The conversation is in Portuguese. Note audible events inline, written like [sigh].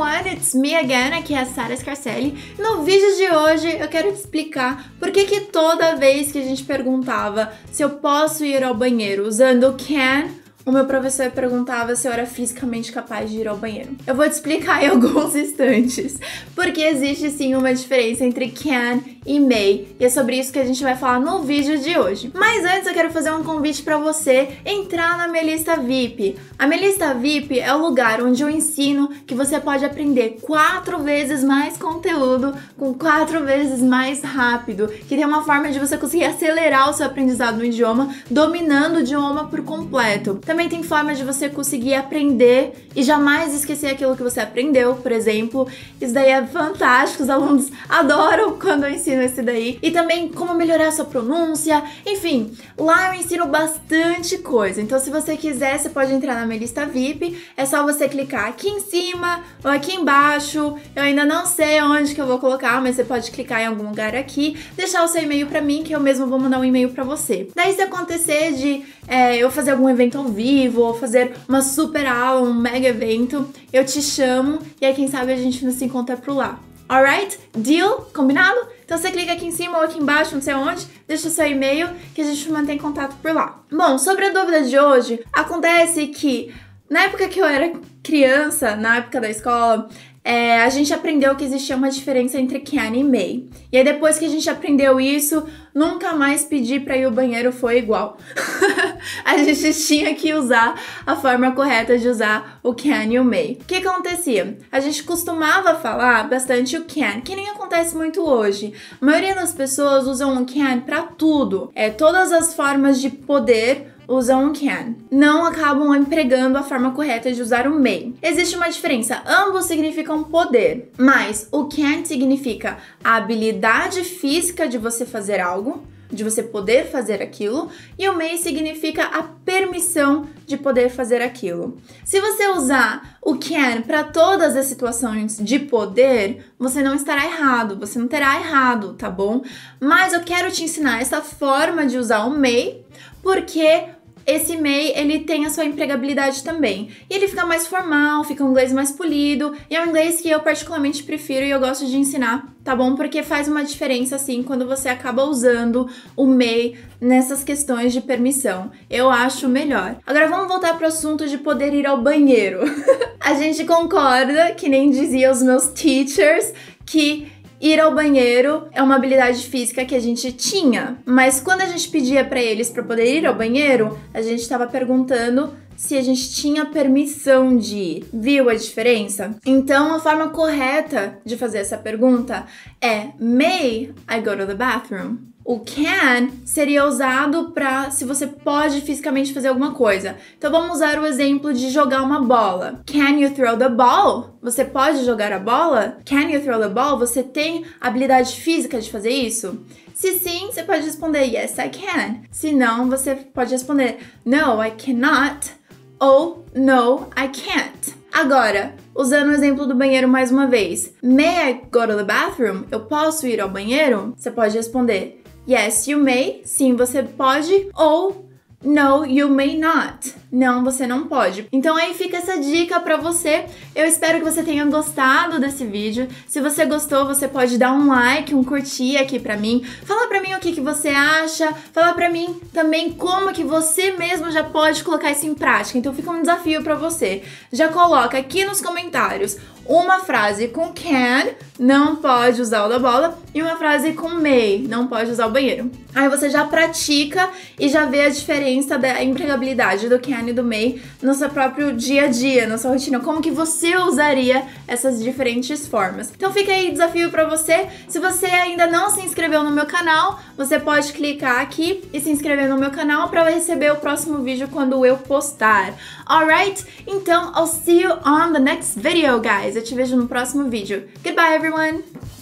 everyone, it's me again, aqui é a Sara Scarcelli. No vídeo de hoje eu quero te explicar por que que toda vez que a gente perguntava se eu posso ir ao banheiro usando o can o meu professor perguntava se eu era fisicamente capaz de ir ao banheiro. Eu vou te explicar em [laughs] alguns instantes, porque existe sim uma diferença entre can e may, e é sobre isso que a gente vai falar no vídeo de hoje. Mas antes eu quero fazer um convite para você entrar na minha lista VIP. A minha lista VIP é o lugar onde eu ensino que você pode aprender quatro vezes mais conteúdo com quatro vezes mais rápido, que tem uma forma de você conseguir acelerar o seu aprendizado no idioma, dominando o idioma por completo. Também tem formas de você conseguir aprender e jamais esquecer aquilo que você aprendeu, por exemplo. Isso daí é fantástico, os alunos adoram quando eu ensino esse daí. E também como melhorar sua pronúncia. Enfim, lá eu ensino bastante coisa. Então, se você quiser, você pode entrar na minha lista VIP. É só você clicar aqui em cima ou aqui embaixo. Eu ainda não sei onde que eu vou colocar, mas você pode clicar em algum lugar aqui, deixar o seu e-mail para mim, que eu mesmo vou mandar um e-mail para você. Daí, se acontecer de é, eu fazer algum evento ao vivo ou fazer uma super aula, um mega evento, eu te chamo e aí quem sabe a gente não se encontra por lá. Alright? Deal? Combinado? Então você clica aqui em cima ou aqui embaixo, não sei onde, deixa o seu e-mail que a gente mantém contato por lá. Bom, sobre a dúvida de hoje, acontece que na época que eu era criança, na época da escola, é, a gente aprendeu que existia uma diferença entre can e may. E aí depois que a gente aprendeu isso, nunca mais pedir para ir ao banheiro foi igual. [laughs] a gente [laughs] tinha que usar a forma correta de usar o can e o may. O que acontecia? A gente costumava falar bastante o can, que nem acontece muito hoje. A maioria das pessoas usam o can para tudo. É todas as formas de poder usam can. Não acabam empregando a forma correta de usar o may. Existe uma diferença, ambos significam poder, mas o can significa a habilidade física de você fazer algo, de você poder fazer aquilo, e o may significa a permissão de poder fazer aquilo. Se você usar o can para todas as situações de poder, você não estará errado, você não terá errado, tá bom? Mas eu quero te ensinar essa forma de usar o may, porque esse MEI ele tem a sua empregabilidade também. E ele fica mais formal, fica um inglês mais polido, e é um inglês que eu particularmente prefiro e eu gosto de ensinar, tá bom? Porque faz uma diferença assim quando você acaba usando o MEI nessas questões de permissão. Eu acho melhor. Agora vamos voltar pro assunto de poder ir ao banheiro. [laughs] a gente concorda, que nem dizia os meus teachers, que Ir ao banheiro é uma habilidade física que a gente tinha, mas quando a gente pedia para eles para poder ir ao banheiro, a gente estava perguntando se a gente tinha permissão de ir. Viu a diferença? Então, a forma correta de fazer essa pergunta é: May I go to the bathroom? O can seria usado para se você pode fisicamente fazer alguma coisa. Então vamos usar o exemplo de jogar uma bola. Can you throw the ball? Você pode jogar a bola? Can you throw the ball? Você tem habilidade física de fazer isso? Se sim, você pode responder yes, I can. Se não, você pode responder no, I cannot ou no, I can't. Agora, usando o exemplo do banheiro mais uma vez, may I go to the bathroom? Eu posso ir ao banheiro? Você pode responder Yes, you may. Sim, você pode. Ou No, you may not. Não, você não pode. Então aí fica essa dica para você. Eu espero que você tenha gostado desse vídeo. Se você gostou, você pode dar um like, um curtir aqui para mim. Fala para mim o que, que você acha. Fala para mim também como que você mesmo já pode colocar isso em prática. Então fica um desafio para você. Já coloca aqui nos comentários uma frase com can, não pode usar o da bola, e uma frase com may, não pode usar o banheiro. Aí você já pratica e já vê a diferença da empregabilidade do can e do may no seu próprio dia a dia, na sua rotina, como que você usaria essas diferentes formas. Então fica aí desafio para você. Se você ainda não se inscreveu no meu canal, você pode clicar aqui e se inscrever no meu canal para receber o próximo vídeo quando eu postar. Alright? Então, I'll see you on the next video, guys. Eu te vejo no próximo vídeo. Goodbye, everyone!